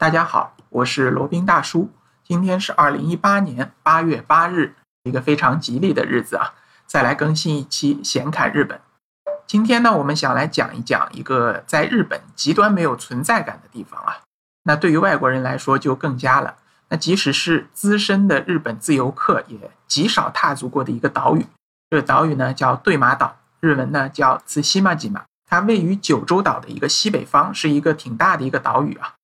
大家好，我是罗宾大叔。今天是二零一八年八月八日，一个非常吉利的日子啊！再来更新一期闲侃日本。今天呢，我们想来讲一讲一个在日本极端没有存在感的地方啊。那对于外国人来说就更加了。那即使是资深的日本自由客也极少踏足过的一个岛屿。这个岛屿呢叫对马岛，日文呢叫茨西马吉马。它位于九州岛的一个西北方，是一个挺大的一个岛屿啊。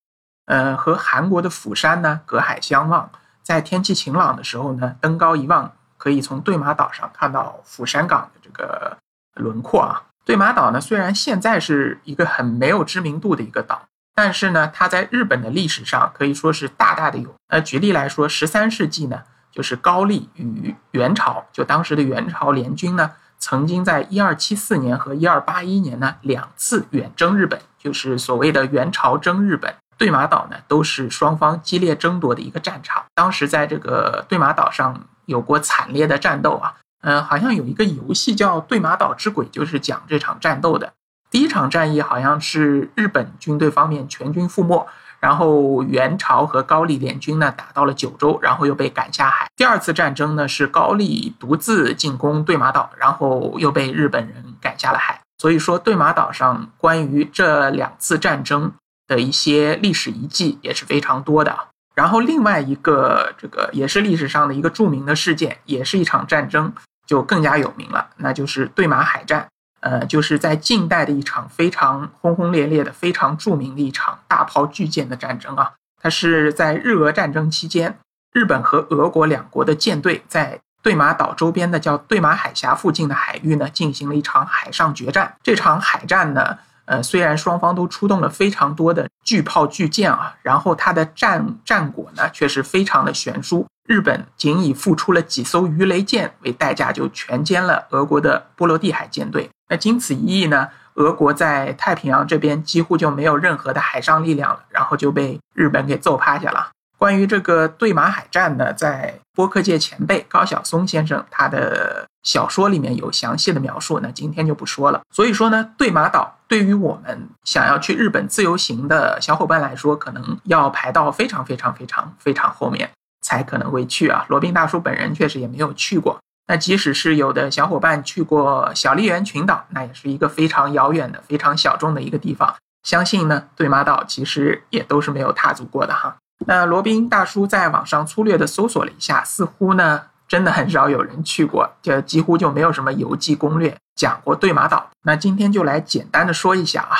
呃，和韩国的釜山呢隔海相望，在天气晴朗的时候呢，登高一望，可以从对马岛上看到釜山港的这个轮廓啊。对马岛呢，虽然现在是一个很没有知名度的一个岛，但是呢，它在日本的历史上可以说是大大的有。呃，举例来说，十三世纪呢，就是高丽与元朝，就当时的元朝联军呢，曾经在一二七四年和一二八一年呢两次远征日本，就是所谓的元朝征日本。对马岛呢，都是双方激烈争夺的一个战场。当时在这个对马岛上有过惨烈的战斗啊，嗯，好像有一个游戏叫《对马岛之鬼》，就是讲这场战斗的。第一场战役好像是日本军队方面全军覆没，然后元朝和高丽联军呢打到了九州，然后又被赶下海。第二次战争呢是高丽独自进攻对马岛，然后又被日本人赶下了海。所以说，对马岛上关于这两次战争。的一些历史遗迹也是非常多的。然后另外一个这个也是历史上的一个著名的事件，也是一场战争，就更加有名了，那就是对马海战。呃，就是在近代的一场非常轰轰烈烈的、非常著名的一场大炮巨舰的战争啊。它是在日俄战争期间，日本和俄国两国的舰队在对马岛周边的叫对马海峡附近的海域呢，进行了一场海上决战。这场海战呢。呃，虽然双方都出动了非常多的巨炮巨舰啊，然后它的战战果呢却是非常的悬殊。日本仅以付出了几艘鱼雷舰为代价，就全歼了俄国的波罗的海舰队。那经此一役呢，俄国在太平洋这边几乎就没有任何的海上力量了，然后就被日本给揍趴下了。关于这个对马海战呢，在播客界前辈高晓松先生他的小说里面有详细的描述，那今天就不说了。所以说呢，对马岛对于我们想要去日本自由行的小伙伴来说，可能要排到非常非常非常非常后面才可能会去啊。罗宾大叔本人确实也没有去过。那即使是有的小伙伴去过小笠原群岛，那也是一个非常遥远的、非常小众的一个地方。相信呢，对马岛其实也都是没有踏足过的哈。那罗宾大叔在网上粗略的搜索了一下，似乎呢真的很少有人去过，这几乎就没有什么游记攻略讲过对马岛。那今天就来简单的说一下啊，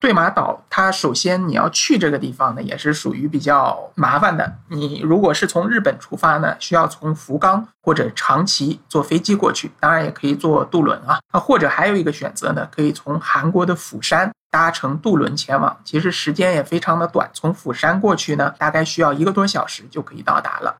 对马岛它首先你要去这个地方呢，也是属于比较麻烦的。你如果是从日本出发呢，需要从福冈或者长崎坐飞机过去，当然也可以坐渡轮啊，啊或者还有一个选择呢，可以从韩国的釜山。搭乘渡轮前往，其实时间也非常的短。从釜山过去呢，大概需要一个多小时就可以到达了。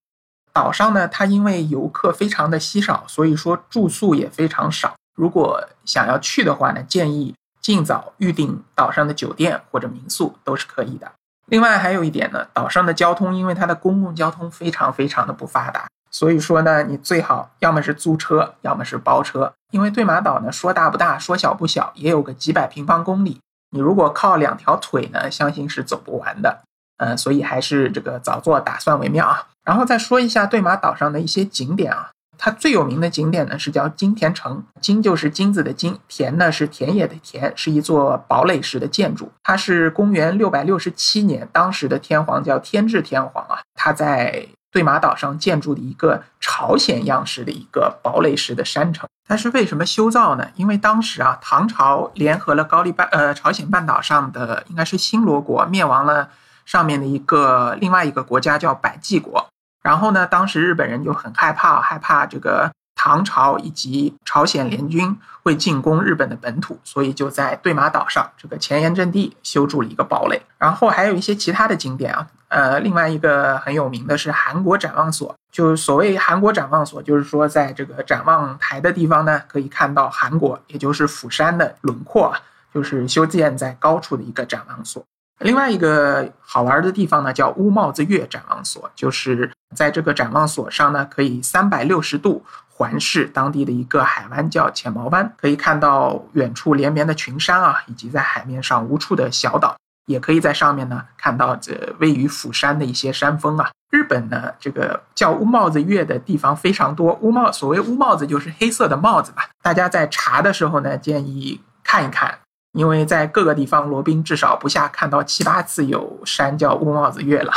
岛上呢，它因为游客非常的稀少，所以说住宿也非常少。如果想要去的话呢，建议尽早预定岛上的酒店或者民宿都是可以的。另外还有一点呢，岛上的交通因为它的公共交通非常非常的不发达，所以说呢，你最好要么是租车，要么是包车。因为对马岛呢，说大不大，说小不小，也有个几百平方公里。你如果靠两条腿呢，相信是走不完的，嗯，所以还是这个早做打算为妙啊。然后再说一下对马岛上的一些景点啊，它最有名的景点呢是叫金田城，金就是金子的金，田呢是田野的田，是一座堡垒式的建筑。它是公元六百六十七年，当时的天皇叫天智天皇啊，他在。对马岛上建筑的一个朝鲜样式的一个堡垒式的山城，它是为什么修造呢？因为当时啊，唐朝联合了高丽半呃朝鲜半岛上的应该是新罗国，灭亡了上面的一个另外一个国家叫百济国，然后呢，当时日本人就很害怕，害怕这个。唐朝以及朝鲜联军会进攻日本的本土，所以就在对马岛上这个前沿阵地修筑了一个堡垒。然后还有一些其他的景点啊，呃，另外一个很有名的是韩国展望所，就所谓韩国展望所，就是说在这个展望台的地方呢，可以看到韩国，也就是釜山的轮廓啊，就是修建在高处的一个展望所。另外一个好玩的地方呢，叫乌帽子月展望所，就是在这个展望所上呢，可以三百六十度。环视当地的一个海湾叫浅毛湾，可以看到远处连绵的群山啊，以及在海面上无处的小岛。也可以在上面呢看到这位于釜山的一些山峰啊。日本呢，这个叫乌帽子月的地方非常多。乌帽所谓乌帽子就是黑色的帽子吧。大家在查的时候呢，建议看一看，因为在各个地方罗宾至少不下看到七八次有山叫乌帽子月了。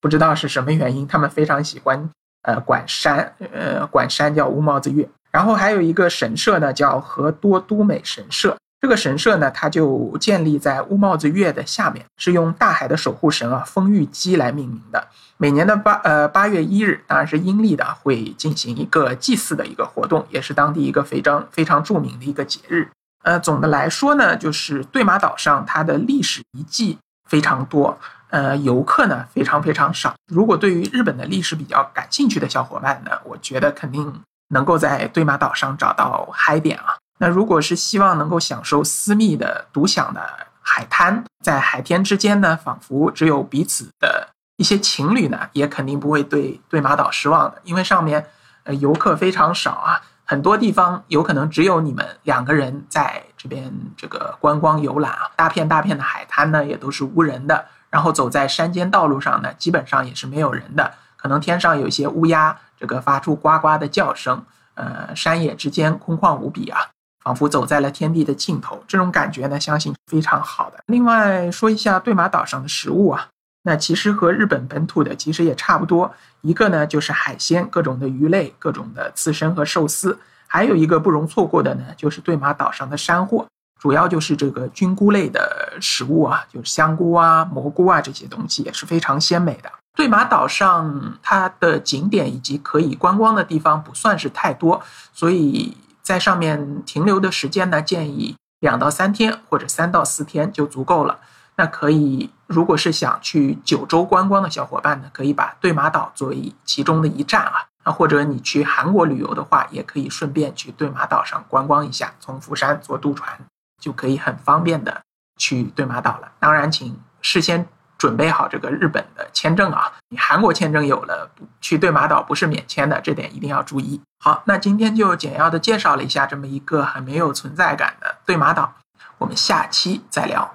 不知道是什么原因，他们非常喜欢呃管山，呃管山叫乌帽子月。然后还有一个神社呢，叫和多都美神社。这个神社呢，它就建立在乌帽子月的下面，是用大海的守护神啊丰玉姬来命名的。每年的八呃八月一日，当然是阴历的，会进行一个祭祀的一个活动，也是当地一个非常非常著名的一个节日。呃，总的来说呢，就是对马岛上它的历史遗迹非常多，呃，游客呢非常非常少。如果对于日本的历史比较感兴趣的小伙伴呢，我觉得肯定能够在对马岛上找到嗨点啊。那如果是希望能够享受私密的独享的海滩，在海天之间呢，仿佛只有彼此的一些情侣呢，也肯定不会对对马岛失望的，因为上面呃游客非常少啊，很多地方有可能只有你们两个人在这边这个观光游览啊，大片大片的海滩呢也都是无人的，然后走在山间道路上呢，基本上也是没有人的，可能天上有些乌鸦这个发出呱呱的叫声，呃，山野之间空旷无比啊。仿佛走在了天地的尽头，这种感觉呢，相信非常好的。另外说一下对马岛上的食物啊，那其实和日本本土的其实也差不多。一个呢就是海鲜，各种的鱼类，各种的刺身和寿司；还有一个不容错过的呢，就是对马岛上的山货，主要就是这个菌菇类的食物啊，就是香菇啊、蘑菇啊这些东西也是非常鲜美的。对马岛上它的景点以及可以观光的地方不算是太多，所以。在上面停留的时间呢，建议两到三天或者三到四天就足够了。那可以，如果是想去九州观光的小伙伴呢，可以把对马岛作为其中的一站啊。那或者你去韩国旅游的话，也可以顺便去对马岛上观光一下，从釜山坐渡船就可以很方便的去对马岛了。当然，请事先。准备好这个日本的签证啊！你韩国签证有了，去对马岛不是免签的，这点一定要注意。好，那今天就简要的介绍了一下这么一个很没有存在感的对马岛，我们下期再聊。